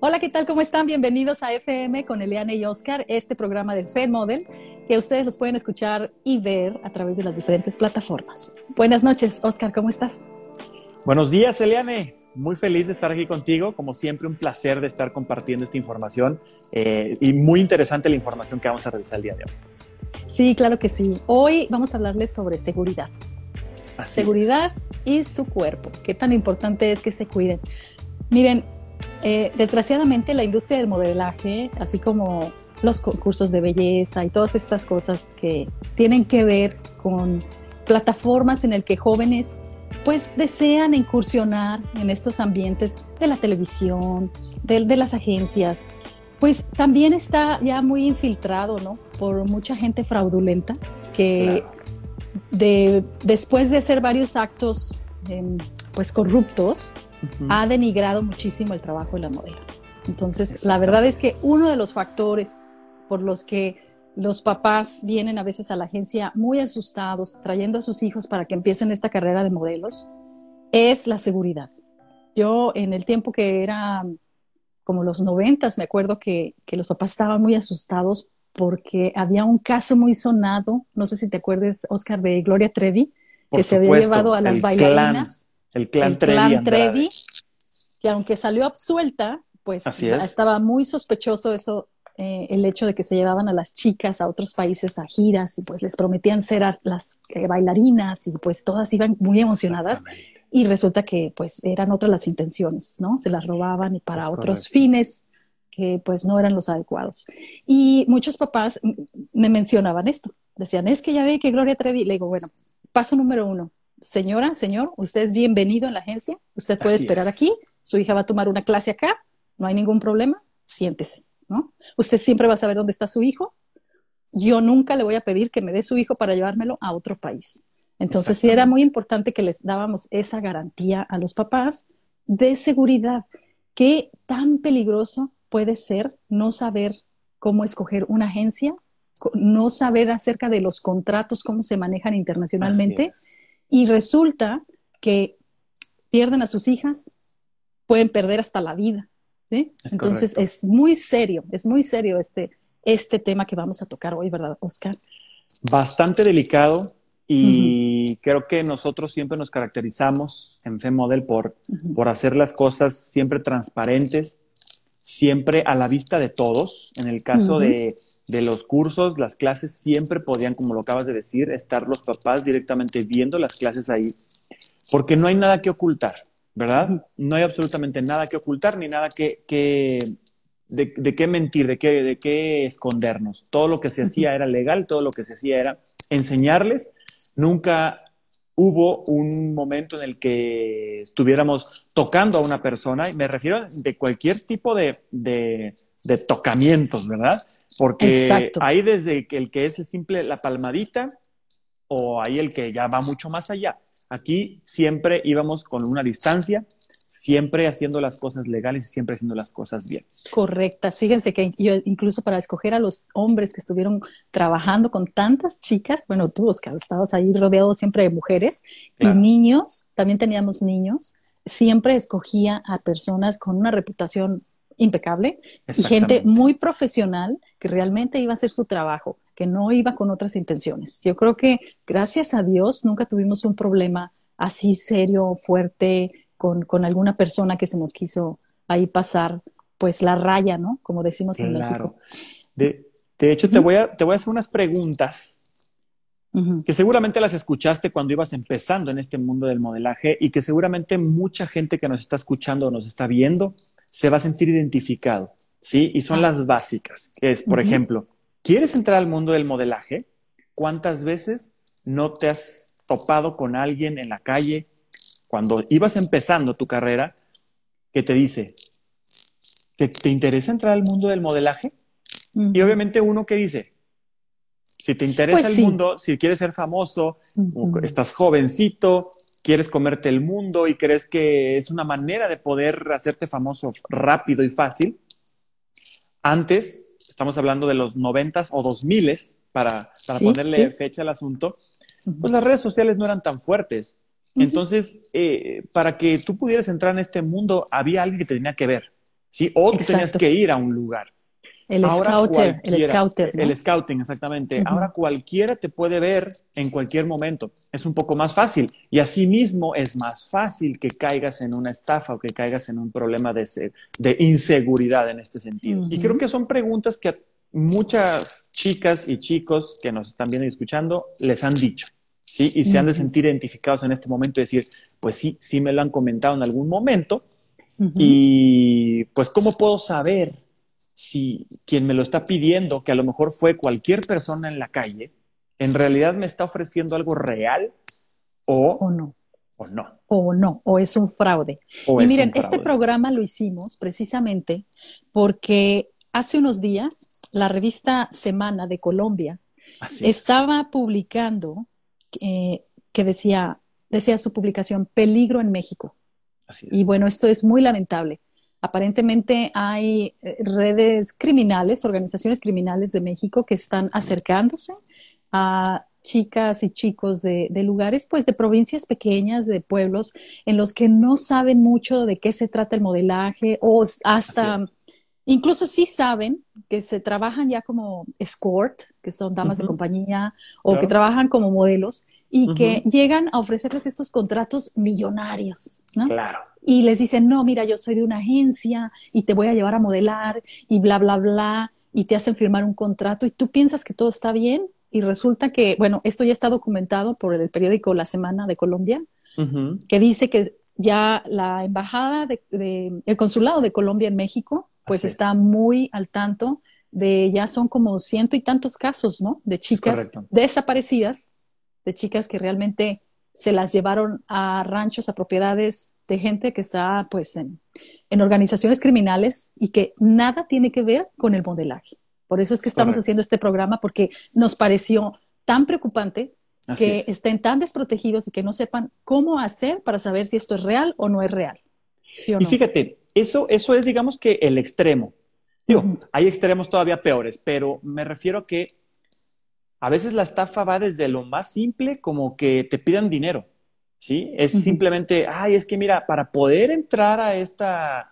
Hola, ¿qué tal? ¿Cómo están? Bienvenidos a FM con Eliane y Oscar, este programa de Fair Model, que ustedes los pueden escuchar y ver a través de las diferentes plataformas. Buenas noches, Oscar, ¿cómo estás? Buenos días, Eliane. Muy feliz de estar aquí contigo. Como siempre, un placer de estar compartiendo esta información eh, y muy interesante la información que vamos a revisar el día de hoy. Sí, claro que sí. Hoy vamos a hablarles sobre seguridad. seguridad y su cuerpo. Qué tan importante es que se cuiden. Miren, eh, desgraciadamente la industria del modelaje, así como los concursos de belleza y todas estas cosas que tienen que ver con plataformas en el que jóvenes pues desean incursionar en estos ambientes de la televisión, de, las agencias, pues también está ya muy infiltrado, ¿no? Por mucha gente fraudulenta que de, después de hacer varios actos em, pues corruptos, ha denigrado muchísimo el trabajo de la modelo. Entonces, la verdad es que uno de los factores por los que los papás vienen a veces a la agencia muy asustados, trayendo a sus hijos para que empiecen esta carrera de modelos, es la seguridad. Yo en el tiempo que era como los noventas, me acuerdo que, los papás estaban muy asustados porque había un caso muy sonado, no sé si te acuerdes, Oscar, de Gloria Trevi, que se había llevado a las bailarinas. El clan, Trevi, que aunque salió absuelta, pues estaba muy sospechoso eso, eh, el hecho de que se llevaban a las chicas a otros países a giras y pues les prometían ser las eh, bailarinas y pues todas iban muy emocionadas y resulta que pues eran otras las intenciones, ¿no? Se las robaban y para otros fines que pues no eran los adecuados. Y muchos papás me mencionaban esto, decían, es que ya ve que Gloria Trevi, le digo, bueno, paso número uno, señora, señor, usted es bienvenido en la agencia, usted puede esperar aquí, su hija va a tomar una clase acá, no hay ningún problema, siéntese, ¿no? Usted siempre va a saber dónde está su hijo, yo nunca le voy a pedir que me dé su hijo para llevármelo a otro país. Entonces sí era muy importante que les dábamos esa garantía a los papás de seguridad. ¿Qué tan peligroso puede ser no saber cómo escoger una agencia, no saber acerca de los contratos, cómo se manejan internacionalmente? Y resulta que pierden a sus hijas, pueden perder hasta la vida. ¿sí? Entonces es muy serio, es muy serio este, este tema que vamos a tocar hoy, ¿verdad, Oscar? Bastante delicado y creo que nosotros siempre nos caracterizamos en FEModel por, por hacer las cosas siempre transparentes, siempre a la vista de todos. En el caso de, los cursos, las clases siempre podían, como lo acabas de decir, estar los papás directamente viendo las clases ahí, porque no hay nada que ocultar, ¿verdad? No hay absolutamente nada que ocultar ni nada que, de, qué mentir, de qué, de qué escondernos. Todo lo que se hacía era legal, todo lo que se hacía era enseñarles. Nunca hubo un momento en el que estuviéramos tocando a una persona, y me refiero de cualquier tipo de, de, tocamientos, ¿verdad? Porque hay desde el que es simple la palmadita o hay el que ya va mucho más allá. Aquí siempre íbamos con una distancia, siempre haciendo las cosas legales y siempre haciendo las cosas bien. Correctas. Fíjense que yo incluso para escoger a los hombres que estuvieron trabajando con tantas chicas, bueno, tú, Oscar, estabas ahí rodeado siempre de mujeres y niños, también teníamos niños, siempre escogía a personas con una reputación impecable y gente muy profesional que realmente iba a hacer su trabajo, que no iba con otras intenciones. Yo creo que gracias a Dios nunca tuvimos un problema así serio, fuerte, con, alguna persona que se nos quiso ahí pasar, pues la raya, ¿no? Como decimos en México. De, de hecho, te, voy a, te voy a hacer unas preguntas que seguramente las escuchaste cuando ibas empezando en este mundo del modelaje y que seguramente mucha gente que nos está escuchando o nos está viendo se va a sentir identificado, ¿sí? Y son ah. las básicas, que es, por ejemplo, ¿quieres entrar al mundo del modelaje? ¿Cuántas veces no te has topado con alguien en la calle cuando ibas empezando tu carrera que te dice, ¿te, interesa entrar al mundo del modelaje? Y obviamente uno que dice, si te interesa pues el mundo, si quieres ser famoso, estás jovencito, quieres comerte el mundo y crees que es una manera de poder hacerte famoso rápido y fácil, antes, estamos hablando de los noventas o dos miles, para, ponerle fecha al asunto, pues las redes sociales no eran tan fuertes. Entonces, eh, para que tú pudieras entrar en este mundo, había alguien que te tenía que ver. ¿sí? O tú tenías que ir a un lugar. El scouter, el scouter. El scouting, exactamente. Ahora cualquiera te puede ver en cualquier momento. Es un poco más fácil. Y asimismo es más fácil que caigas en una estafa o que caigas en un problema de, de inseguridad en este sentido. Y creo que son preguntas que a muchas chicas y chicos que nos están viendo y escuchando les han dicho. ¿Sí? Y se han de sentir identificados en este momento y decir, pues sí, sí me lo han comentado en algún momento. Y pues, ¿cómo puedo saber si quien me lo está pidiendo, que a lo mejor fue cualquier persona en la calle, en realidad me está ofreciendo algo real o, no? O no. O no, o es un fraude. y miren, este programa lo hicimos precisamente porque hace unos días la revista Semana de Colombia estaba publicando eh, que decía, decía su publicación, Peligro en México. Y bueno, esto es muy lamentable. Aparentemente hay eh, redes criminales, organizaciones criminales de México que están acercándose a chicas y chicos de, lugares, pues de provincias pequeñas, de pueblos, en los que no saben mucho de qué se trata el modelaje o hasta, incluso sí saben que se trabajan ya como escort, que son damas de compañía, o que trabajan como modelos, y que llegan a ofrecerles estos contratos millonarios, ¿no? Claro. Y les dicen, no, mira, yo soy de una agencia y te voy a llevar a modelar y bla, bla, bla, y te hacen firmar un contrato y tú piensas que todo está bien y resulta que, bueno, esto ya está documentado por el periódico La Semana de Colombia, que dice que ya la embajada de, el consulado de Colombia en México, pues está muy al tanto de ya son como ciento y tantos casos, ¿no? De chicas desaparecidas de chicas que realmente se las llevaron a ranchos, a propiedades de gente que está pues en, organizaciones criminales y que nada tiene que ver con el modelaje. Por eso es que estamos haciendo este programa porque nos pareció tan preocupante que estén tan desprotegidos y que no sepan cómo hacer para saber si esto es real o no es real. Y fíjate, eso, eso es digamos que el extremo. hay extremos todavía peores, pero me refiero a que a veces la estafa va desde lo más simple como que te pidan dinero, ¿sí? Es simplemente, ay, es que mira, para poder entrar a esta,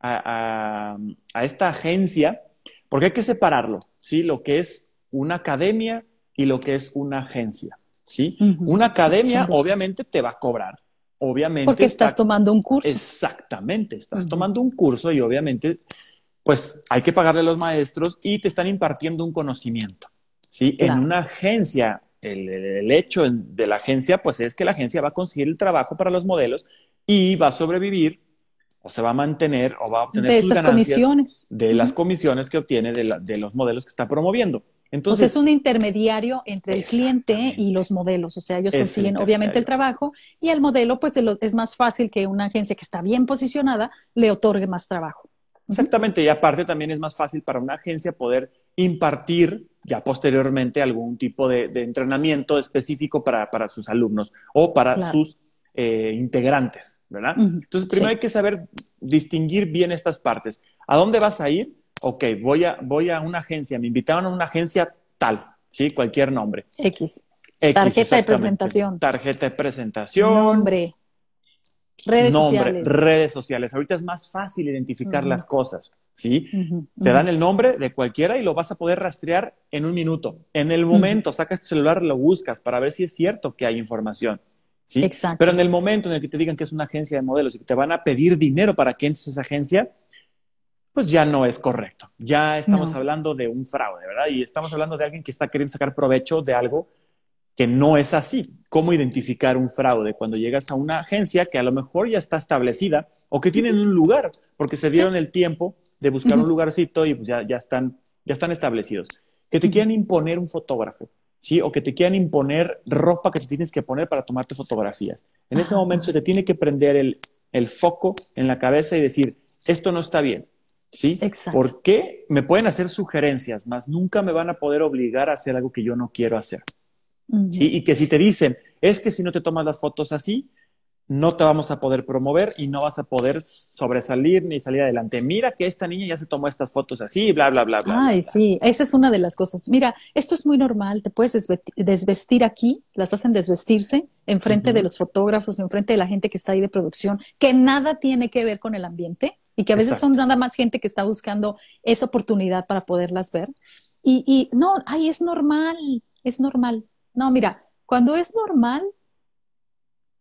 a, esta agencia, porque hay que separarlo, ¿sí? Lo que es una academia y lo que es una agencia, ¿sí? Una academia obviamente te va a cobrar, obviamente. Porque estás tomando un curso. Exactamente, estás tomando un curso y obviamente, pues hay que pagarle a los maestros y te están impartiendo un conocimiento. ¿sí? En una agencia, el, hecho de la agencia, pues es que la agencia va a conseguir el trabajo para los modelos y va a sobrevivir o se va a mantener o va a obtener de sus estas comisiones. de las comisiones que obtiene de, los modelos que está promoviendo. Entonces, es un intermediario entre el cliente y los modelos, o sea, ellos consiguen obviamente el trabajo y al modelo pues es más fácil que una agencia que está bien posicionada le otorgue más trabajo. Exactamente, y aparte también es más fácil para una agencia poder impartir ya posteriormente algún tipo de, entrenamiento específico para, sus alumnos o para sus eh, integrantes, ¿verdad? Entonces, primero hay que saber distinguir bien estas partes. ¿A dónde vas a ir? Ok, voy a, voy a una agencia, me invitaron a una agencia tal, ¿sí? Cualquier nombre. X. Tarjeta de presentación. Tarjeta de presentación. Nombre. Redes sociales. Redes sociales. Ahorita es más fácil identificar las cosas, ¿sí? Te dan el nombre de cualquiera y lo vas a poder rastrear en un minuto. En el momento, sacas tu celular, lo buscas para ver si es cierto que hay información. ¿Sí? Exacto. Pero en el momento en el que te digan que es una agencia de modelos y que te van a pedir dinero para que entres a esa agencia, pues ya no es correcto. Ya estamos hablando de un fraude, ¿verdad? Y estamos hablando de alguien que está queriendo sacar provecho de algo que no es así. ¿Cómo identificar un fraude? Cuando llegas a una agencia que a lo mejor ya está establecida o que tienen un lugar, porque se dieron el tiempo de buscar un lugarcito y pues ya, ya, están, ya están establecidos. Que te quieran imponer un fotógrafo, ¿sí? O que te quieran imponer ropa que te tienes que poner para tomarte fotografías. En ese momento se te tiene que prender el, el foco en la cabeza y decir, esto no está bien. ¿Sí? Exacto. Porque me pueden hacer sugerencias, mas nunca me van a poder obligar a hacer algo que yo no quiero hacer. Y que si te dicen, es que si no te tomas las fotos así, no te vamos a poder promover y no vas a poder sobresalir ni salir adelante. Mira que esta niña ya se tomó estas fotos así, bla, bla, bla, bla. Ay, sí, esa es una de las cosas. Mira, esto es muy normal, te puedes desvestir aquí, las hacen desvestirse enfrente de los fotógrafos, enfrente de la gente que está ahí de producción, que nada tiene que ver con el ambiente y que a veces son nada más gente que está buscando esa oportunidad para poderlas ver. Y, y no, ay, es normal, es normal. No, mira, cuando es normal,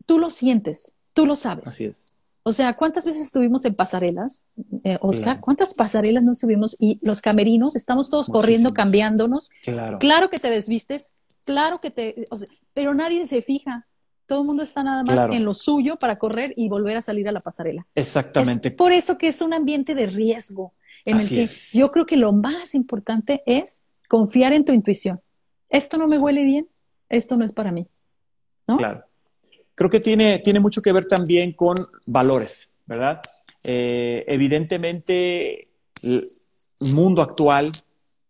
tú lo sientes, tú lo sabes. Así es. O sea, ¿cuántas veces estuvimos en pasarelas, eh, Oscar? ¿Cuántas pasarelas nos subimos? Y los camerinos, estamos todos corriendo, cambiando,nos Claro. Claro que te desvistes, claro que te... pero nadie se fija. Todo el mundo está nada más en lo suyo para correr y volver a salir a la pasarela. Exactamente. por eso que es un ambiente de riesgo en el que yo creo que lo más importante es confiar en tu intuición. Esto no me huele bien, esto no es para mí. ¿no? Claro creo que tiene, tiene mucho que ver también con valores, ¿verdad? Eh, evidentemente, el mundo actual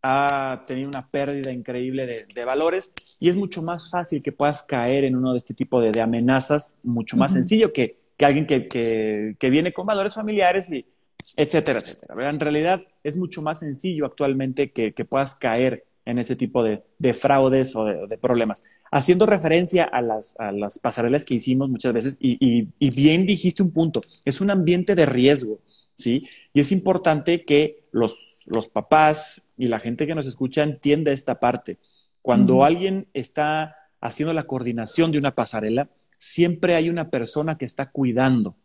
ha tenido una pérdida increíble de, valores y es mucho más fácil que puedas caer en uno de este tipo de, amenazas, mucho más sencillo que, alguien que, viene con valores familiares, y etcétera, etcétera. En realidad es mucho más sencillo actualmente que, que puedas caer en ese tipo de, fraudes o de, problemas. Haciendo referencia a las, pasarelas que hicimos muchas veces, y, bien dijiste un punto, es un ambiente de riesgo, ¿sí? Y es importante que los, papás y la gente que nos escucha entienda esta parte. Cuando alguien está haciendo la coordinación de una pasarela, siempre hay una persona que está cuidando,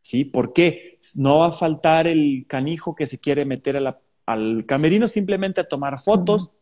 ¿sí? ¿Por qué? No va a faltar el canijo que se quiere meter al camerino simplemente a tomar fotos,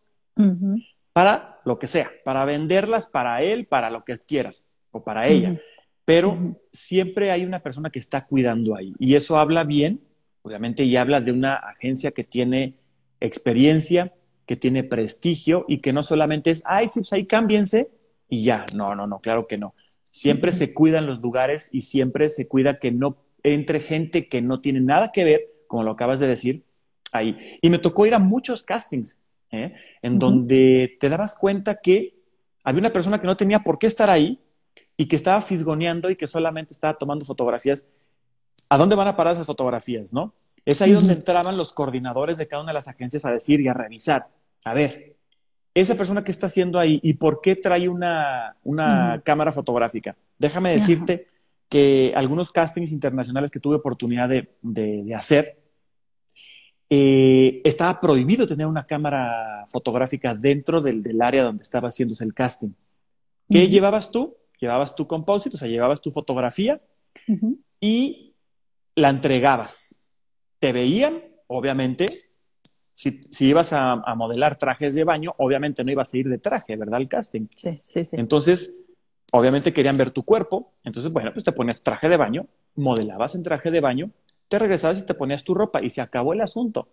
para lo que sea, para venderlas para él, para lo que quieras o para ella. Pero siempre hay una persona que está cuidando ahí y eso habla bien, obviamente, y habla de una agencia que tiene experiencia, que tiene prestigio y que no solamente es, ay, sí, pues ahí cámbiense y ya. No, no, no, claro que no. Siempre se cuidan los lugares y siempre se cuida que no entre gente que no tiene nada que ver, como lo acabas de decir, ahí. Y me tocó ir a muchos castings ¿eh? en donde te dabas cuenta que había una persona que no tenía por qué estar ahí y que estaba fisgoneando y que solamente estaba tomando fotografías. ¿A dónde van a parar esas fotografías, no? Es ahí donde entraban los coordinadores de cada una de las agencias a decir y a revisar. A ver, esa persona que está haciendo ahí y por qué trae una, cámara fotográfica. Déjame decirte que algunos castings internacionales que tuve oportunidad de hacer, eh, estaba prohibido tener una cámara fotográfica dentro del, área donde estaba haciéndose el casting. ¿Qué llevabas tú? Llevabas tu composite, o sea, llevabas tu fotografía y la entregabas. Te veían, obviamente, si, ibas a, modelar trajes de baño, obviamente no ibas a ir de traje, ¿verdad? El casting. Sí, sí, sí. Entonces, obviamente querían ver tu cuerpo. Entonces, bueno, pues te ponías traje de baño, modelabas en traje de baño te regresabas y te ponías tu ropa y se acabó el asunto.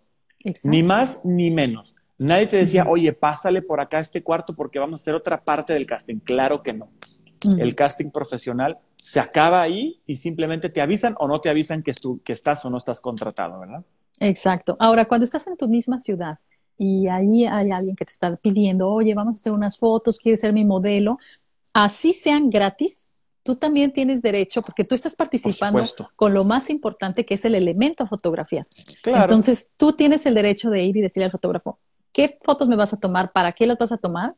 Ni más ni menos. Nadie te decía, oye, pásale por acá a este cuarto porque vamos a hacer otra parte del casting. Claro que no. El casting profesional se acaba ahí y simplemente te avisan o no te avisan que, que estás o no estás contratado, ¿verdad? Exacto. Ahora, cuando estás en tu misma ciudad y ahí hay alguien que te está pidiendo, oye, vamos a hacer unas fotos, quieres ser mi modelo, así sean gratis, tú también tienes derecho, porque tú estás participando con lo más importante que es el elemento a fotografiar. Entonces, tú tienes el derecho de ir y decirle al fotógrafo, ¿qué fotos me vas a tomar? ¿Para qué las vas a tomar?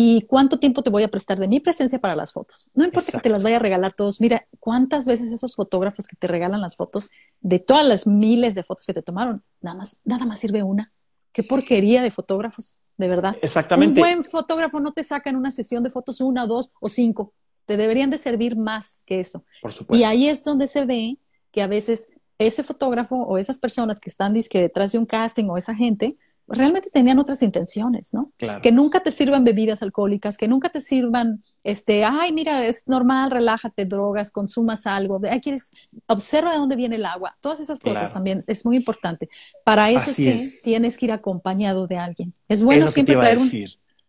¿Y cuánto tiempo te voy a prestar de mi presencia para las fotos? No importa que te las vaya a regalar todos. Mira, cuántas veces esos fotógrafos que te regalan las fotos, de todas las miles de fotos que te tomaron, nada más, nada más sirve una. Qué porquería de fotógrafos, de verdad. Exactamente. Un buen fotógrafo no te saca en una sesión de fotos una, dos o cinco te deberían de servir más que eso. Por supuesto. Y ahí es donde se ve que a veces ese fotógrafo o esas personas que están disque detrás de un casting o esa gente realmente tenían otras intenciones, ¿no? Claro. Que nunca te sirvan bebidas alcohólicas, que nunca te sirvan, este, ay, mira, es normal, relájate, drogas, consumas algo, de, quieres, observa de dónde viene el agua, todas esas cosas también es muy importante. Para eso es que tienes que ir acompañado de alguien. Es bueno siempre traer un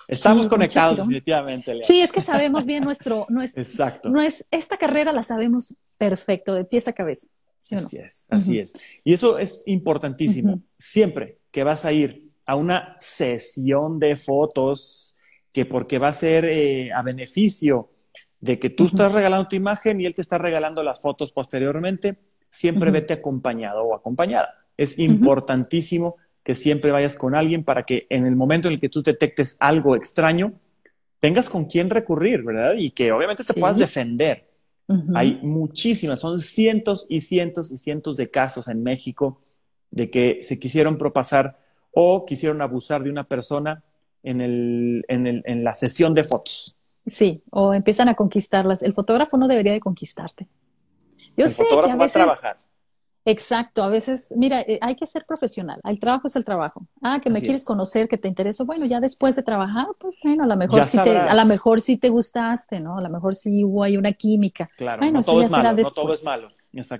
Estamos conectados definitivamente. Sí, es que sabemos bien nuestro, es, Exacto. No es, esta carrera la sabemos perfecto, de pies a cabeza. Así es, así es. Y eso es importantísimo. Siempre que vas a ir a una sesión de fotos, que porque va a ser eh, a beneficio de que tú estás regalando tu imagen y él te está regalando las fotos posteriormente, siempre vete acompañado o acompañada. Es importantísimo que siempre vayas con alguien para que en el momento en el que tú detectes algo extraño, tengas con quién recurrir, ¿verdad? Y que obviamente te puedas defender. Hay muchísimas, son cientos y cientos y cientos de casos en México de que se quisieron propasar o quisieron abusar de una persona en, el, en, el, en la sesión de fotos. Sí, o empiezan a conquistarlas. El fotógrafo no debería de conquistarte. Yo sé que a veces, va a trabajar. Exacto, a veces, mira, eh, hay que ser profesional. El trabajo es el trabajo. Ah, que me quieres conocer, que te interesa. Bueno, ya después de trabajar, pues bueno, a lo mejor sí te, a lo mejor sí te gustaste, ¿no? A lo mejor sí hubo ahí una química. Claro, bueno, no todo es malo, no todo es malo.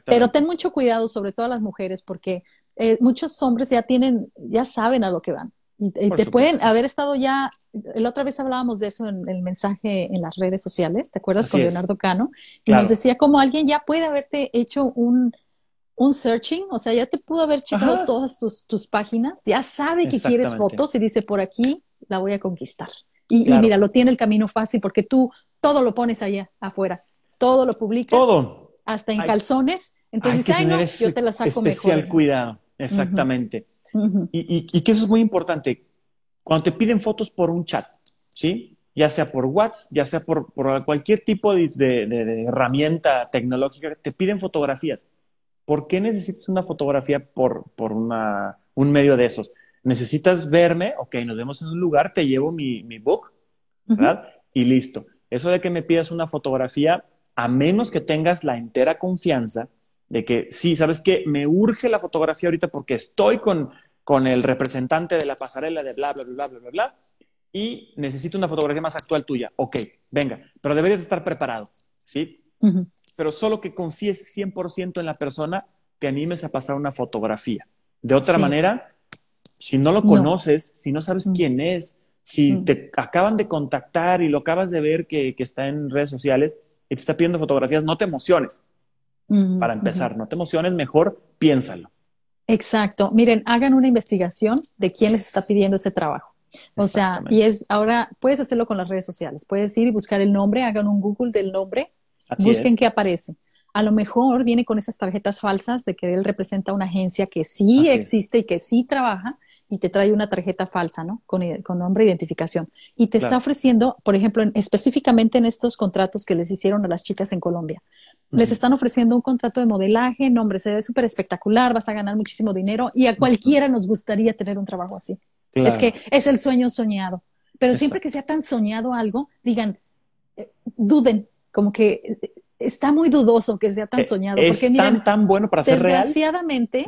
Pero ten mucho cuidado, sobre todo a las mujeres, porque eh, muchos hombres ya tienen, ya saben a lo que van. Y, te pueden haber estado ya, la otra vez hablábamos de eso en el mensaje en las redes sociales, ¿te acuerdas con Leonardo Cano? Y nos decía como alguien ya puede haberte hecho un, un searching, o sea, ya te pudo haber checado todas tus, tus, páginas, ya sabe que quieres fotos y dice, por aquí la voy a conquistar. Y, mira, lo tiene el camino fácil porque tú todo lo pones allá afuera, todo lo publicas. Todo. Hasta en calzones. Entonces, ay, no, yo te la saco especial cuidado, exactamente. y, y, que eso es muy importante. Cuando te piden fotos por un chat, ¿sí? Ya sea por WhatsApp, ya sea por, por cualquier tipo de, de, herramienta tecnológica, te piden fotografías. ¿Por qué necesitas una fotografía por, por una, un medio de esos? Necesitas verme, ok, nos vemos en un lugar, te llevo mi, mi book, ¿verdad? Y listo. Eso de que me pidas una fotografía, a menos que tengas la entera confianza de que sí, ¿sabes qué? Me urge la fotografía ahorita porque estoy con, con el representante de la pasarela de bla, bla, bla, bla, bla, bla, y necesito una fotografía más actual tuya. Ok, venga, pero deberías estar preparado, ¿sí? Pero solo que confíes 100% en la persona, te animes a pasar una fotografía. De otra manera, si no lo conoces, si no sabes quién es, si te acaban de contactar y lo acabas de ver que, que está en redes sociales y te está pidiendo fotografías, no te emociones para empezar. No te emociones, mejor piénsalo. Exacto. Miren, hagan una investigación de quién les está pidiendo ese trabajo. O sea, y es ahora puedes hacerlo con las redes sociales. Puedes ir y buscar el nombre, hagan un Google del nombre, busquen qué aparece. A lo mejor viene con esas tarjetas falsas de que él representa una agencia que sí existe y que sí trabaja y te trae una tarjeta falsa, ¿no? Con, nombre e identificación. Y te está ofreciendo, por ejemplo, específicamente en estos contratos que les hicieron a las chicas en Colombia, les están ofreciendo un contrato de modelaje, no, hombre, se ve súper espectacular, vas a ganar muchísimo dinero y a cualquiera nos gustaría tener un trabajo así. Es que es el sueño soñado. Pero siempre que sea tan soñado algo, digan, eh, duden, como que eh, está muy dudoso que sea tan eh, soñado. Es porque, tan, tan bueno para ser real. Desgraciadamente,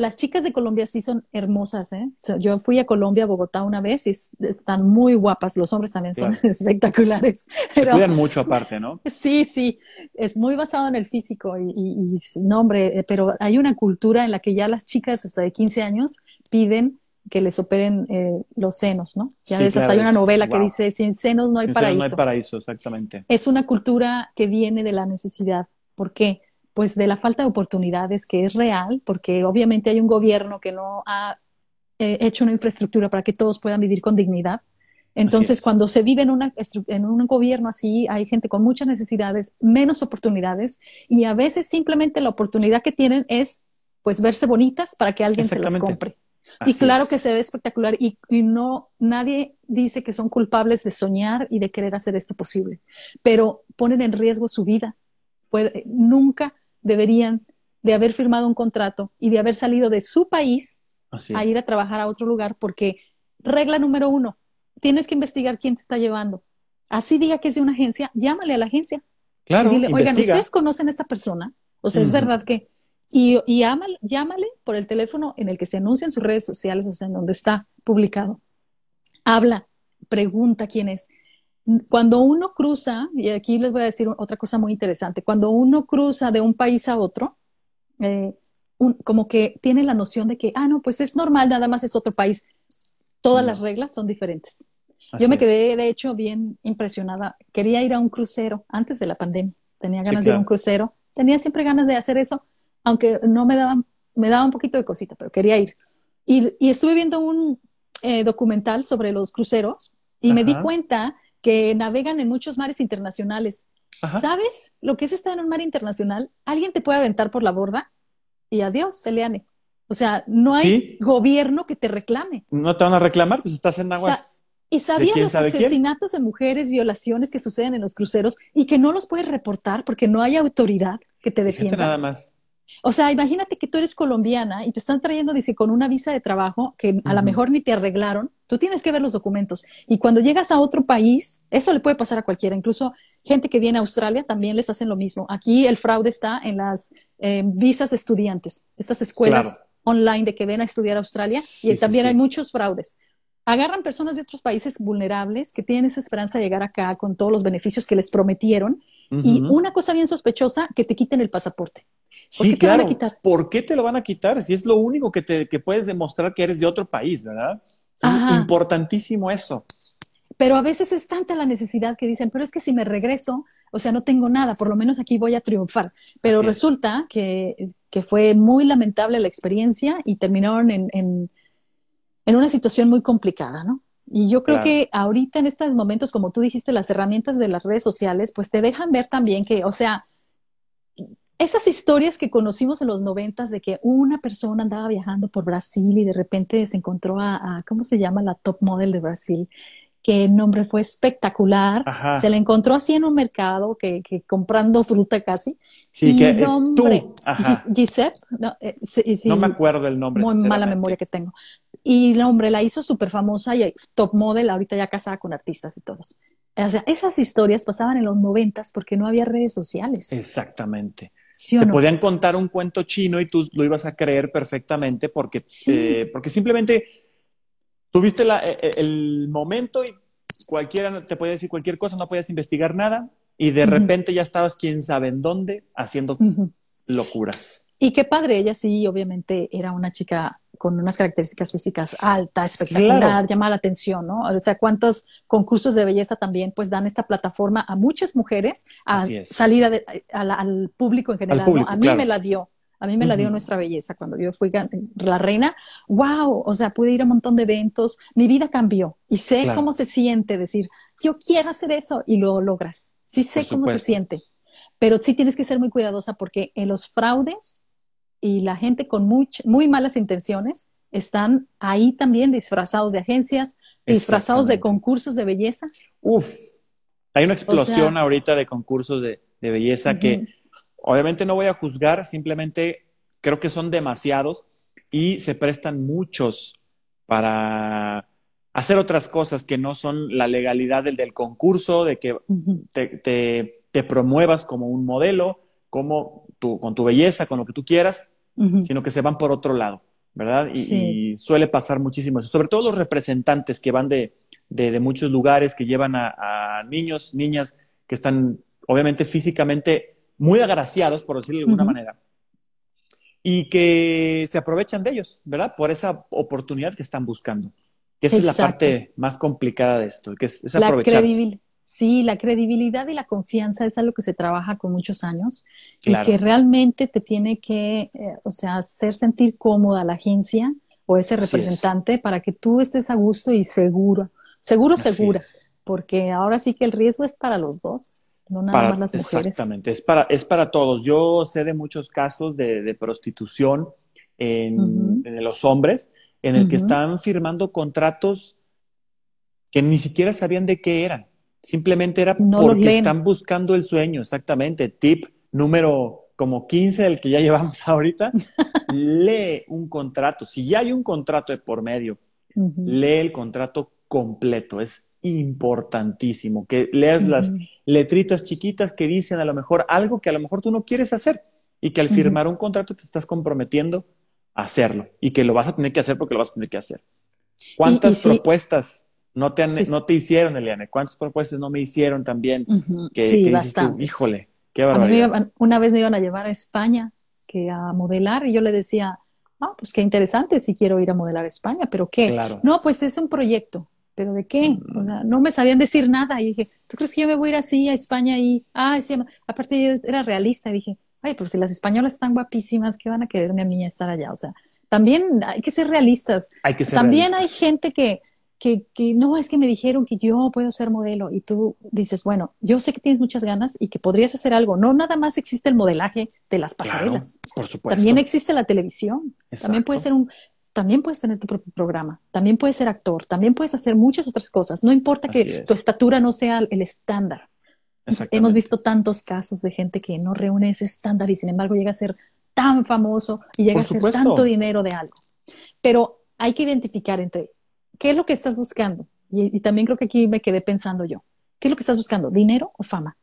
las chicas de Colombia sí son hermosas, ¿eh? yo fui a Colombia, Bogotá una vez y están muy guapas. Los hombres también son espectaculares. Se cuidan mucho aparte, ¿no? Sí, sí. Es muy basado en el físico y, y, no, hombre, eh, pero hay una cultura en la que ya las chicas hasta de 15 años piden que les operen eh, los senos, ¿no? Ya ves, hasta hay una novela que dice, sin senos no hay paraíso. no hay paraíso, exactamente. Es una cultura que viene de la necesidad. ¿Por qué? Pues de la falta de oportunidades que es real, porque obviamente hay un gobierno que no ha eh, hecho una infraestructura para que todos puedan vivir con dignidad. Entonces, cuando se vive en, una, en un gobierno así, hay gente con muchas necesidades, menos oportunidades, y a veces simplemente la oportunidad que tienen es pues verse bonitas para que alguien se las compre. y claro que se ve espectacular y, y, no, nadie dice que son culpables de soñar y de querer hacer esto posible, pero ponen en riesgo su vida. Puede, nunca deberían de haber firmado un contrato y de haber salido de su país a ir a trabajar a otro lugar, porque regla número uno, tienes que investigar quién te está llevando. Así diga que es de una agencia, llámale a la agencia. Claro, y dile, oigan, ¿ustedes conocen a esta persona? O sea, es verdad que... Y, y llámale por el teléfono en el que se anuncia en sus redes sociales, o sea, en donde está publicado. Habla, pregunta quién es. Cuando uno cruza, y aquí les voy a decir otra cosa muy interesante, cuando uno cruza de un país a otro, eh, como que tiene la noción de que, ah, no, pues es normal, nada más es otro país. Todas las reglas son diferentes. Yo me quedé, de hecho, bien impresionada. Quería ir a un crucero antes de la pandemia. Tenía ganas de ir a un crucero. Tenía siempre ganas de hacer eso, aunque no me daban, me daba un poquito de cosita, pero quería ir. Y, estuve viendo un eh, documental sobre los cruceros y me di cuenta que navegan en muchos mares internacionales. ¿Sabes lo que es estar en un mar internacional? Alguien te puede aventar por la borda y adiós, Eliane. O sea, no hay gobierno que te reclame. No te van a reclamar, pues estás en aguas. ¿Y sabías los asesinatos de mujeres, violaciones que suceden en los cruceros y que no los puedes reportar porque no hay autoridad que te defienda? nada más. O sea, imagínate que tú eres colombiana y te están trayendo, dice, con una visa de trabajo que a lo mejor ni te arreglaron. Tú tienes que ver los documentos. Y cuando llegas a otro país, eso le puede pasar a cualquiera. Incluso gente que viene a Australia también les hacen lo mismo. Aquí el fraude está en las eh, visas de estudiantes, estas escuelas online de que ven a estudiar a Australia. y también hay muchos fraudes agarran personas de otros países vulnerables que tienen esa esperanza de llegar acá con todos los beneficios que les prometieron. Y una cosa bien sospechosa, que te quiten el pasaporte. ¿Por sí, qué te claro. Van a quitar? ¿Por qué te lo van a quitar? Si es lo único que, te, que puedes demostrar que eres de otro país, ¿verdad? Es importantísimo eso. Pero a veces es tanta la necesidad que dicen, pero es que si me regreso, o sea, no tengo nada, por lo menos aquí voy a triunfar. Pero resulta que, que, fue muy lamentable la experiencia y terminaron en en una situación muy complicada, ¿no? Y yo creo que ahorita en estos momentos, como tú dijiste, las herramientas de las redes sociales, pues te dejan ver también que, o sea, esas historias que conocimos en los noventas de que una persona andaba viajando por Brasil y de repente se encontró a, ¿cómo se llama? La top model de Brasil que el nombre fue espectacular. Se la encontró así en un mercado, que, que comprando fruta casi. Sí, que eh, tú. Giuseppe. No, eh, no, me acuerdo el nombre. Muy mala memoria que tengo. Y el hombre la hizo súper famosa y top model, ahorita ya casada con artistas y todos. O sea, esas historias pasaban en los noventas porque no había redes sociales. Exactamente. Se podían contar un cuento chino y tú lo ibas a creer perfectamente porque, eh, porque simplemente tuviste la, e, e, el momento y cualquiera te podía decir cualquier cosa, no podías investigar nada y de repente ya estabas quién sabe en dónde haciendo locuras. Y qué padre, ella sí, obviamente era una chica con unas características físicas alta, espectacular, llama la atención, ¿no? O sea, cuántos concursos de belleza también pues dan esta plataforma a muchas mujeres a salir al público en general. A mí me la dio. A mí me la dio nuestra belleza cuando yo fui la reina. ¡Wow! O sea, pude ir a un montón de eventos. Mi vida cambió y sé cómo se siente decir, yo quiero hacer eso y lo logras. Sí sé cómo se siente. Pero sí tienes que ser muy cuidadosa porque en los fraudes y la gente con muy malas intenciones están ahí también disfrazados de agencias, disfrazados de concursos de belleza. Uf, hay una explosión ahorita de concursos de, belleza que Obviamente no voy a juzgar, simplemente creo que son demasiados y se prestan muchos para hacer otras cosas que no son la legalidad del, del concurso, de que te, promuevas como un modelo, como tu, con tu belleza, con lo que tú quieras, sino que se van por otro lado, ¿verdad? Y, suele pasar muchísimo eso, sobre todo los representantes que van de, muchos lugares, que llevan a niños, niñas que están obviamente físicamente muy agraciados, por decirlo de alguna manera, y que se aprovechan de ellos, ¿verdad? Por esa oportunidad que están buscando. Que esa es la parte más complicada de esto, que es, aprovecharse. Sí, la credibilidad y la confianza es algo que se trabaja con muchos años y que realmente te tiene que, eh, o sea, hacer sentir cómoda la agencia o ese representante para que tú estés a gusto y seguro, seguro, segura, porque ahora sí que el riesgo es para los dos no nada más las mujeres. Exactamente, es para, es para todos. Yo sé de muchos casos de, prostitución en, los hombres, en el que están firmando contratos que ni siquiera sabían de qué eran. Simplemente era porque están buscando el sueño, exactamente. Tip número como 15 del que ya llevamos ahorita, lee un contrato. Si ya hay un contrato de por medio, lee el contrato completo. Es importantísimo que leas las letritas chiquitas que dicen a lo mejor algo que a lo mejor tú no quieres hacer y que al firmar un contrato te estás comprometiendo a hacerlo y que lo vas a tener que hacer porque lo vas a tener que hacer. ¿Cuántas propuestas no te, no te hicieron, Eliane? ¿Cuántas propuestas no me hicieron también? que, sí, bastante. híjole, qué barbaridad. una vez me iban a llevar a España que a modelar y yo le decía, ah, pues qué interesante si quiero ir a modelar a España, pero ¿qué? No, pues es un proyecto. ¿pero de qué? O sea, no me sabían decir nada. Y dije, ¿tú crees que yo me voy a ir así a España? Y, ah, sí, aparte yo era realista. Y dije, ay, pero si las españolas están guapísimas, ¿qué van a quererme a mí estar allá? O sea, también hay que ser realistas. Hay que ser También hay gente que, que, que, no, es que me dijeron que yo puedo ser modelo y tú dices, bueno, yo sé que tienes muchas ganas y que podrías hacer algo. No nada más existe el modelaje de las pasarelas. por supuesto. También existe la televisión. También puede ser un, también puedes tener tu propio programa, también puedes ser actor, también puedes hacer muchas otras cosas. No importa que tu estatura no sea el estándar. Hemos visto tantos casos de gente que no reúne ese estándar y sin embargo llega a ser tan famoso y llega a ser tanto dinero de algo. Pero hay que identificar entre qué es lo que estás buscando. Y, también creo que aquí me quedé pensando yo. ¿Qué es lo que estás buscando? ¿Dinero o fama?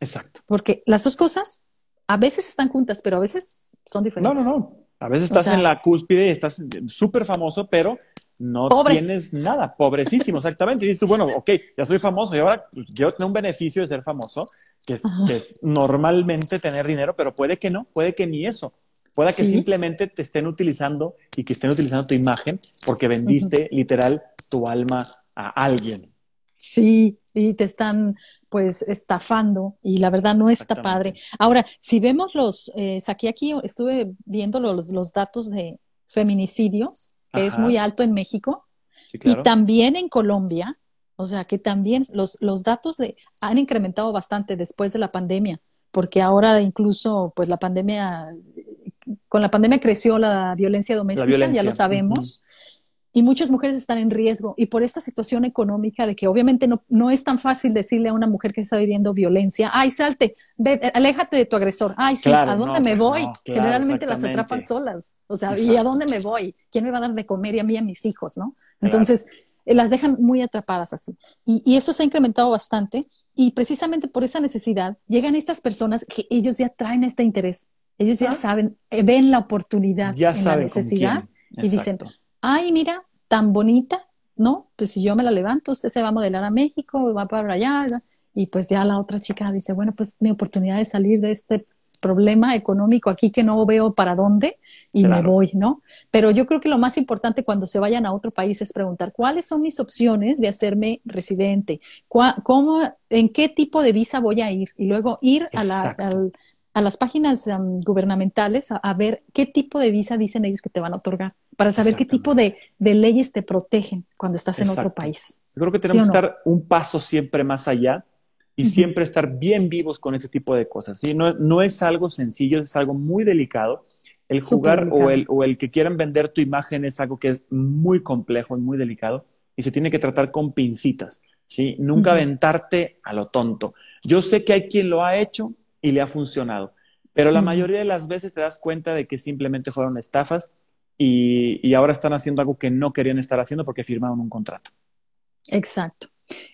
Exacto. Porque las dos cosas a veces están juntas, pero a veces son diferentes. No, no, no. A veces estás en la cúspide y estás súper famoso, pero no tienes nada, pobrecísimo, exactamente. Y dices tú, bueno, ok, ya soy famoso y ahora quiero tener un beneficio de ser famoso, que es, normalmente tener dinero, pero puede que no, puede que ni eso. Puede que simplemente te estén utilizando y que estén utilizando tu imagen porque vendiste literal tu alma a alguien. Sí, y te están pues estafando y la verdad no está padre. Ahora, si vemos los, eh, aquí, aquí estuve viendo los, los datos de feminicidios, que es muy alto en México, y también en Colombia, o sea, que también los, los datos de, han incrementado bastante después de la pandemia, porque ahora incluso, pues la pandemia, con la pandemia creció la violencia doméstica, ya lo sabemos y muchas mujeres están en riesgo. Y por esta situación económica de que obviamente no, no es tan fácil decirle a una mujer que está viviendo violencia, ay, salte, aléjate de tu agresor, ay, sí, ¿a dónde me pues voy? Generalmente las atrapan solas, o sea, ¿y a dónde me voy? ¿Quién me va a dar de comer y a mí y a mis hijos, no? Entonces, eh, las dejan muy atrapadas así. Y, y, eso se ha incrementado bastante y precisamente por esa necesidad llegan estas personas que ellos ya traen este interés, ellos ya saben, eh, ven la oportunidad en la necesidad y dicen, ay, mira, tan bonita, ¿no? Pues si yo me la levanto, usted se va a modelar a México, va para allá, y pues ya la otra chica dice, bueno, pues mi oportunidad de salir de este problema económico aquí que no veo para dónde y me voy, ¿no? Pero yo creo que lo más importante cuando se vayan a otro país es preguntar cuáles son mis opciones de hacerme residente, cómo, en qué tipo de visa voy a ir y luego ir a, la, a, las páginas um, gubernamentales a, ver qué tipo de visa dicen ellos que te van a otorgar para saber qué tipo de, leyes te protegen cuando estás en otro país. Yo creo que tenemos que estar un paso siempre más allá y siempre estar bien vivos con ese tipo de cosas. ¿sí? No, no es algo sencillo, es algo muy delicado. El jugar o el, o el que quieran vender tu imagen es algo que es muy complejo y muy delicado y se tiene que tratar con pincitas. ¿sí? Nunca aventarte a lo tonto. Yo sé que hay quien lo ha hecho y le ha funcionado, pero la mayoría de las veces te das cuenta de que simplemente fueron estafas y, ahora están haciendo algo que no querían estar haciendo porque firmaron un contrato. Exacto.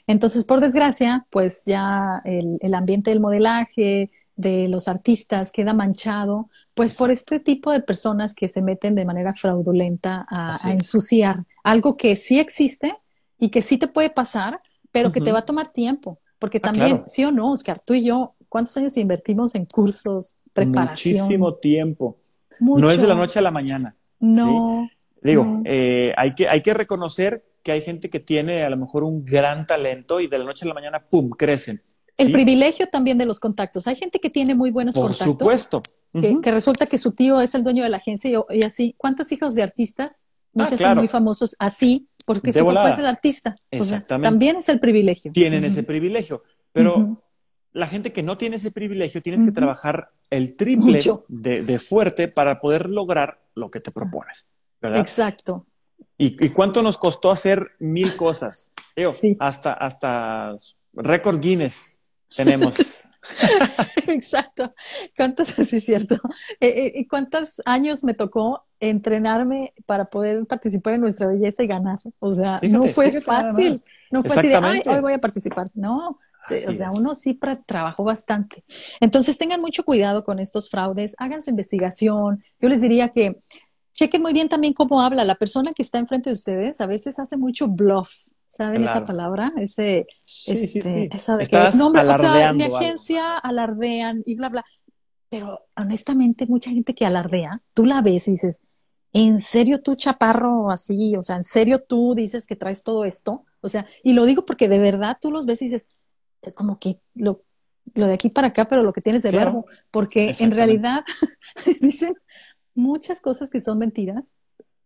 Entonces, por desgracia, pues ya el, ambiente del modelaje, de los artistas queda manchado, pues por este tipo de personas que se meten de manera fraudulenta a, ensuciar algo que sí existe y que sí te puede pasar, pero que te va a tomar tiempo. Porque ah, también, sí o no, Oscar, tú y yo, ¿cuántos años invertimos en cursos, preparación? Muchísimo tiempo. No es de la noche a la mañana. No. Digo, eh, hay, que, hay que reconocer que hay gente que tiene a lo mejor un gran talento y de la noche a la mañana, ¡pum!, crecen. El privilegio también de los contactos. Hay gente que tiene muy buenos contactos. Por supuesto. Que, resulta que su tío es el dueño de la agencia y, así. ¿Cuántos hijos de artistas no ah, se hacen muy famosos así? Porque su papá es el artista. Exactamente. también es el privilegio. Tienen ese privilegio. Pero la gente que no tiene ese privilegio, tienes que trabajar el triple de, fuerte para poder lograr lo que te propones. ¿verdad? Exacto. ¿Y, cuánto nos costó hacer mil cosas? Hasta, hasta récord Guinness tenemos. Exacto. ¿Cuántos, sí cierto? ¿Y eh, eh, cuántos años me tocó entrenarme para poder participar en nuestra belleza y ganar? O sea, no fue fácil. No fue así de, ay, hoy voy a participar. No, o sea, uno sí trabajó bastante. Entonces tengan mucho cuidado con estos fraudes, hagan su investigación. Yo les diría que chequen muy bien también cómo habla la persona que está enfrente de ustedes. A veces hace mucho bluff. ¿Saben esa palabra? Ese, sí, sí, este, sí. Esa de que, no, o sea, mi agencia alardean y bla, bla. Pero honestamente, mucha gente que alardea, tú la ves y dices, ¿en serio tú, chaparro, así? O sea, ¿en serio tú dices que traes todo esto? O sea, y lo digo porque de verdad tú los ves y dices, como que lo, lo de aquí para acá, pero lo que tienes de verbo, porque en realidad dicen muchas cosas que son mentiras.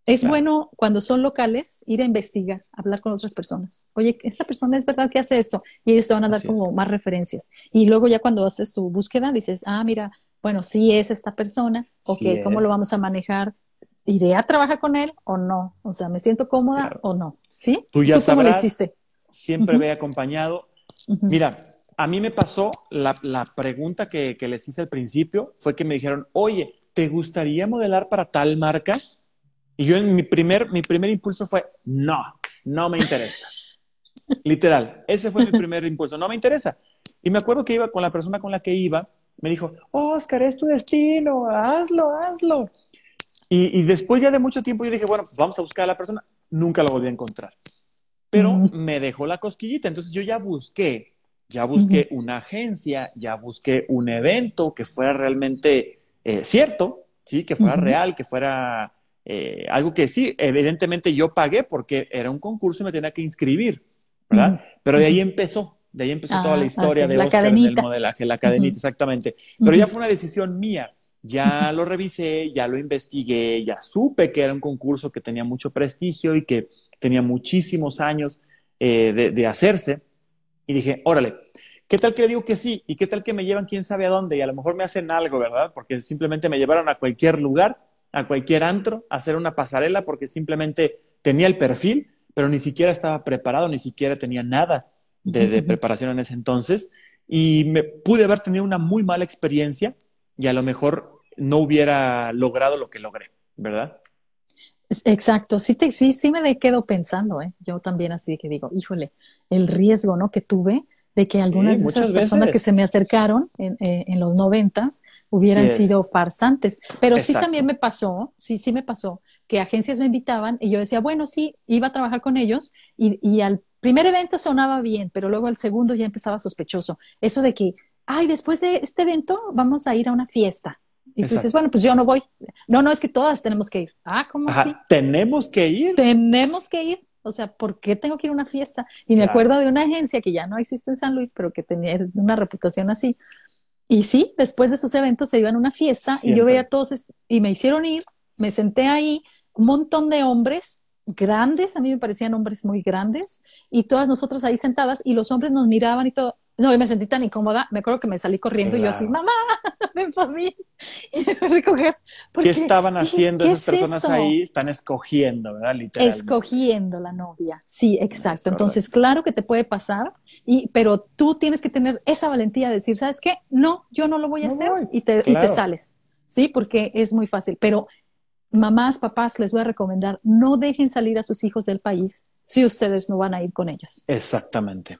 Es bueno cuando son locales ir a investigar, hablar con otras personas. Oye, esta persona es verdad que hace esto y ellos te van a dar como más referencias. Y luego ya cuando haces tu búsqueda dices, ah, mira, bueno, sí es esta persona, ok, ¿cómo lo vamos a manejar? ¿iré a trabajar con él o no? O sea, ¿me siento cómoda o no? ¿Sí? Tú ya ¿Tú cómo le hiciste? Siempre ve acompañado. Mira, a mí me pasó la, pregunta que, que, les hice al principio, fue que me dijeron, oye, ¿te gustaría modelar para tal marca? Y yo en mi primer, mi primer impulso fue, no, no me interesa. Literal, ese fue mi primer impulso, no me interesa. Y me acuerdo que iba con la persona con la que iba, me dijo, Oscar, es tu destino, hazlo, hazlo. Y, después ya de mucho tiempo yo dije, bueno, pues vamos a buscar a la persona. Nunca la volví a encontrar. Pero me dejó la cosquillita. Entonces yo ya busqué, ya busqué una agencia, ya busqué un evento que fuera realmente eh, cierto, ¿sí? Que fuera real, que fuera eh, algo que sí, evidentemente yo pagué porque era un concurso y me tenía que inscribir, ¿verdad? Pero de ahí empezó, de ahí empezó toda la ah, historia de Oscar en el modelaje, la cadenita, exactamente. Pero ya fue una decisión mía ya lo revisé, ya lo investigué, ya supe que era un concurso que tenía mucho prestigio y que tenía muchísimos años eh, de, hacerse. Y dije, órale, ¿qué tal que le digo que sí? ¿Y qué tal que me llevan quién sabe a dónde? Y a lo mejor me hacen algo, ¿verdad? Porque simplemente me llevaron a cualquier lugar, a cualquier antro, a hacer una pasarela porque simplemente tenía el perfil, pero ni siquiera estaba preparado, ni siquiera tenía nada de, de preparación en ese entonces. Y me pude haber tenido una muy mala experiencia y a lo mejor no hubiera logrado lo que logré, ¿verdad? Exacto, sí, te, sí, sí me quedo pensando, ¿eh? yo también así que digo, híjole, el riesgo ¿no? que tuve de que algunas de esas personas que se me acercaron en, eh, en los noventas hubieran sido farsantes. Pero sí también me pasó, sí, sí me pasó, que agencias me invitaban y yo decía, bueno, sí, iba a trabajar con ellos y, y al primer evento sonaba bien, pero luego al segundo ya empezaba sospechoso. Eso de que, ay, después de este evento vamos a ir a una fiesta. Y tú dices, bueno, pues yo no voy. No, no, es que todas tenemos que ir. Ah, ¿cómo así? Tenemos que ir. Tenemos que ir. O sea, ¿por qué tengo que ir a una fiesta? Y me acuerdo de una agencia que ya no existe en San Luis, pero que tenía una reputación así. Y sí, después de esos eventos se iban a una fiesta y yo veía a todos y me hicieron ir, me senté ahí, un montón de hombres grandes, a mí me parecían hombres muy grandes, y todas nosotras ahí sentadas y los hombres nos miraban y todo. No, y me sentí tan incómoda, me acuerdo que me salí corriendo y yo así, mamá, ven por mí, y me recoger. ¿Qué estaban haciendo esas personas ahí? Están escogiendo, ¿verdad? Literalmente. Escogiendo la novia, sí, exacto. Entonces, claro que te puede pasar, y, pero tú tienes que tener esa valentía de decir, ¿sabes qué? No, yo no lo voy a hacer y, te, y te sales, ¿sí? Porque es muy fácil. Pero mamás, papás, les voy a recomendar, no dejen salir a sus hijos del país si ustedes no van a ir con ellos. Exactamente.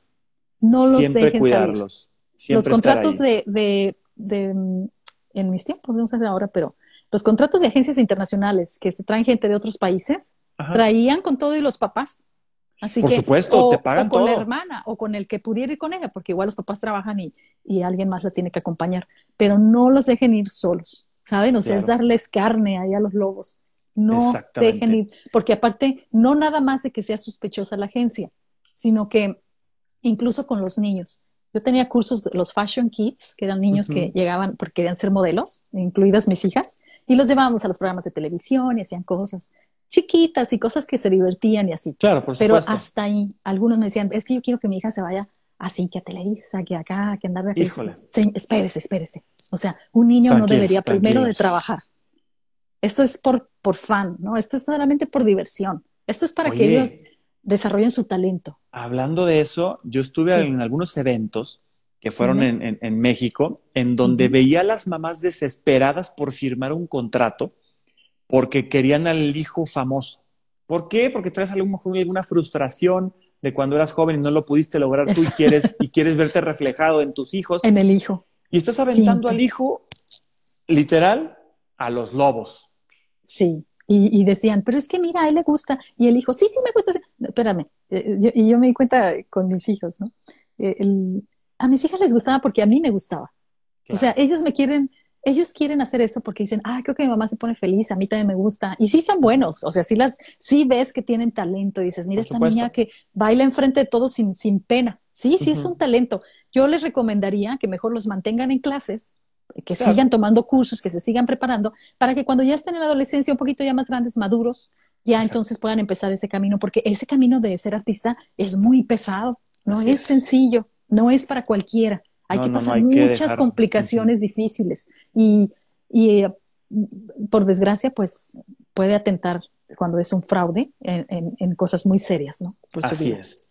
No los dejen cuidarlos. Salir. los contratos de, de, de, en mis tiempos, no sé ahora, pero los contratos de agencias internacionales que se traen gente de otros países, traían con todo y los papás. Así Por que, supuesto, te pagan o con la hermana o con el que pudiera ir con ella, porque igual los papás trabajan y, y alguien más la tiene que acompañar, pero no los dejen ir solos, ¿saben? O sea, es darles carne ahí a los lobos. No dejen ir, porque aparte, no nada más de que sea sospechosa la agencia, sino que incluso con los niños. Yo tenía cursos de los Fashion Kids, que eran niños que llegaban porque querían ser modelos, incluidas mis hijas, y los llevábamos a los programas de televisión y hacían cosas chiquitas y cosas que se divertían y así. Claro, por Pero hasta ahí, algunos me decían, es que yo quiero que mi hija se vaya así, que a Televisa, que acá, que andar de Híjole. espérese, espérese. O sea, un niño no debería primero de trabajar. Esto es por, por fan, ¿no? Esto es solamente por diversión. Esto es para que ellos desarrollen su talento. Hablando de eso, yo estuve en algunos eventos que fueron en, México, en donde veía a las mamás desesperadas por firmar un contrato porque querían al hijo famoso. ¿Por qué? Porque traes a lo mejor alguna frustración de cuando eras joven y no lo pudiste lograr tú y quieres, y quieres verte reflejado en tus hijos. En el hijo. Y estás aventando al hijo, literal, a los lobos. Sí. Y, decían, pero es que mira, a él le gusta. Y él dijo, sí, sí me gusta. espérame. Eh, y yo me di cuenta con mis hijos, ¿no? Eh, a mis hijas les gustaba porque a mí me gustaba. O sea, ellos me quieren, ellos quieren hacer eso porque dicen, ah, creo que mi mamá se pone feliz, a mí también me gusta. Y sí son buenos, o sea, sí las, sí ves que tienen talento y dices, mira esta niña que baila enfrente de todos sin, sin pena. Sí, sí es un talento. Yo les recomendaría que mejor los mantengan en clases que sigan tomando cursos, que se sigan preparando, para que cuando ya estén en la adolescencia un poquito ya más grandes, maduros, ya entonces puedan empezar ese camino, porque ese camino de ser artista es muy pesado, no es, sencillo, no es para cualquiera. Hay que pasar muchas complicaciones difíciles y, y eh, por desgracia, pues puede atentar cuando es un fraude en, cosas muy serias, ¿no? Así es.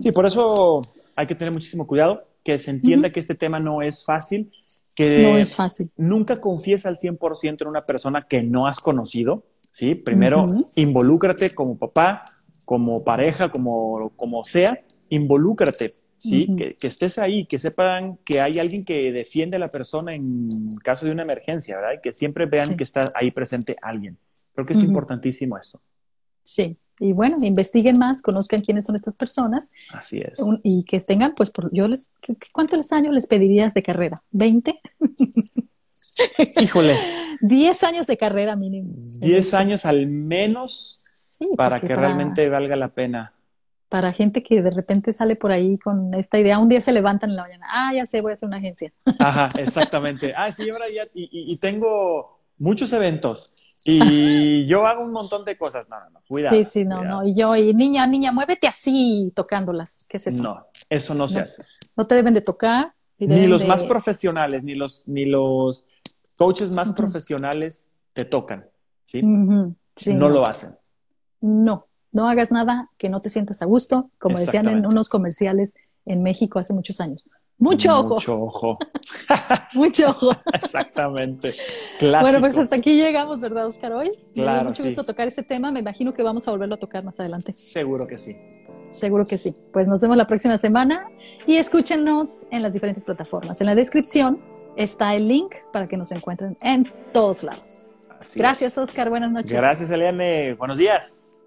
Sí, por eso hay que tener muchísimo cuidado, que se entienda que este tema no es fácil, que no es fácil. nunca confíes al 100% en una persona que no has conocido, ¿sí? Primero, involúcrate como papá, como pareja, como, como sea, involúcrate, ¿sí? que, estés ahí, que sepan que hay alguien que defiende a la persona en caso de una emergencia, ¿verdad? Y que siempre vean que está ahí presente alguien. Creo que es importantísimo esto. Sí, y bueno, investiguen más, conozcan quiénes son estas personas. Así es. y que tengan, pues, por, yo les, ¿cuántos años les pedirías de carrera? ¿20? Híjole. 10 años de carrera mínimo. 10 años al menos para que realmente valga la pena para gente que de repente sale por ahí con esta idea, un día se levantan en la mañana, ah, ya sé, voy a hacer una agencia. Ajá, exactamente. Ah, sí, ahora ya, y, tengo muchos eventos y yo hago un montón de cosas. No, no, no, cuidado. Sí, sí, no, no. Y yo, y niña, niña, muévete así tocándolas. ¿Qué es eso? No, eso no, se hace. No te deben de tocar. Ni los más profesionales, ni los, ni los coaches más profesionales te tocan, ¿sí? sí no lo hacen. No, no hagas nada que no te sientas a gusto, como decían en unos comerciales en México hace muchos años. Mucho ojo. Mucho ojo. mucho ojo. Exactamente. Bueno, pues hasta aquí llegamos, ¿verdad, Oscar? Hoy. Claro. Me mucho gusto tocar este tema. Me imagino que vamos a volverlo a tocar más adelante. Seguro que sí. Seguro que sí. Pues nos vemos la próxima semana y escúchenos en las diferentes plataformas. En la descripción está el link para que nos encuentren en todos lados. Gracias, Oscar. Buenas noches. Gracias, Eliane. Buenos días.